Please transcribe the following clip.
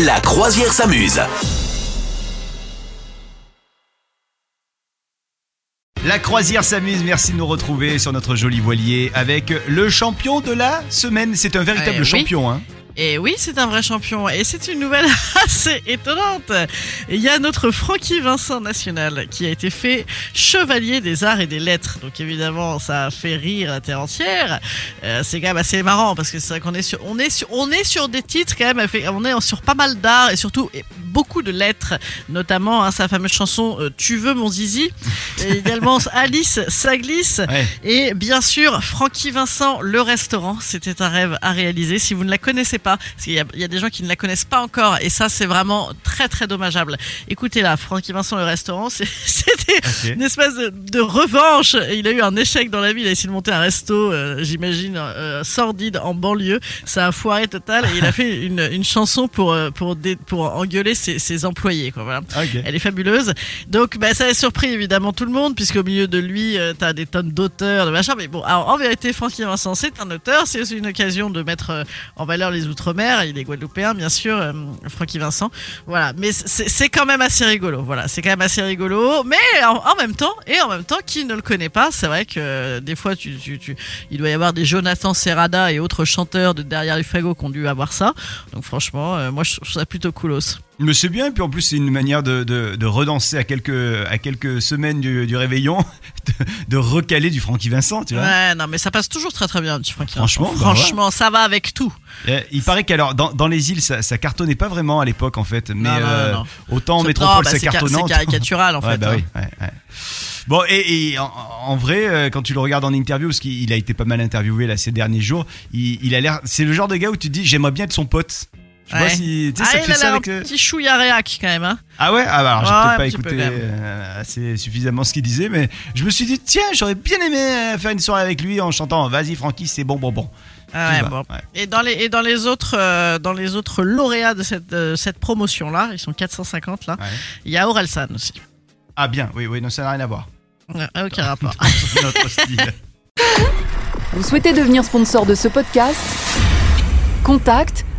La croisière s'amuse. La croisière s'amuse, merci de nous retrouver sur notre joli voilier avec le champion de la semaine. C'est un véritable Eh oui. champion, hein. Et oui, c'est un vrai champion. Et c'est une nouvelle assez étonnante. Il y a notre Francky Vincent National qui a été fait chevalier des arts et des lettres. Donc évidemment, ça a fait rire la terre entière. Euh, c'est quand même assez marrant parce que c'est vrai qu'on est sur, on est sur, on est sur des titres quand même. On est sur pas mal d'art et surtout beaucoup de lettres, notamment hein, sa fameuse chanson euh, Tu veux mon zizi. Et également Alice, ça glisse. Ouais. Et bien sûr, Francky Vincent, le restaurant, c'était un rêve à réaliser. Si vous ne la connaissez pas, parce qu'il y, a- il y a des gens qui ne la connaissent pas encore, et ça, c'est vraiment très très dommageable. Écoutez là, Francky Vincent, le restaurant, c'est- c'était une espèce de, de revanche. Il a eu un échec dans la vie. Il a essayé de monter un resto, euh, j'imagine, euh, sordide en banlieue. Ça a foiré total. Et il a fait une, une chanson pour pour dé- pour engueuler ses, ses employés. Quoi, voilà. Ok. Elle est fabuleuse. Donc, bah, ça a surpris évidemment tout le monde, puisque au milieu de lui, euh, t'as des tonnes d'auteurs, de machin. Mais bon, alors, en vérité, Francky Vincent, c'est un auteur. C'est aussi une occasion de mettre euh, en valeur les Outre-mer. Il est guadeloupéen, bien sûr, euh, Francky Vincent. Voilà. Mais c'est quand même assez rigolo. Voilà. C'est quand même assez rigolo. Mais en, en même temps, et en même temps, qui ne le connaît pas, c'est vrai que euh, des fois, tu, tu, tu- il doit y avoir des Jonathan Serrada et autres chanteurs de derrière les fagots qui ont dû avoir ça. Donc, franchement, moi, je trouve ça plutôt coolos. Mais c'est bien, et puis en plus, c'est une manière de, de, de redanser à quelques, à quelques semaines du, du réveillon, de, de recaler du Francky Vincent, tu vois. Ouais, non, mais ça passe toujours très très bien, du Francky Franchement, Vincent. bah franchement, ça va avec tout. Et Il paraît qu'alors, dans, dans les îles, ça, ça cartonnait pas vraiment à l'époque, en fait. Mais Non, non, euh, non, non. autant en métropole, non, bah, c'est caricatural, en Ouais, fait, bah hein. oui. Bon, et, et en, en vrai, euh, quand tu le regardes en interview, parce qu'il a été pas mal interviewé là ces derniers jours, il, il a l'air. C'est le genre de gars où tu te dis, j'aimerais bien être son pote. Je sais pas si. Tu sais, Ah, ça il fait a ça l'air un avec. euh, petit chouïa réac quand même. Hein. Ah ouais? Ah bah alors j'ai Ouais, peut-être pas peu, écouté euh, assez suffisamment ce qu'il disait, mais je me suis dit tiens j'aurais bien aimé euh, faire une soirée avec lui en chantant Vas-y Francky c'est bon bon bon. Ah ouais, bon. ouais. Et dans les et dans les autres euh, dans les autres lauréats de cette euh, cette promotion là, ils sont 450 là. Ouais. Il y a Orelsan aussi. Ah bien oui oui non ça n'a rien à voir. Ouais, aucun rapport. Notre style. Vous souhaitez devenir sponsor de ce podcast? Contact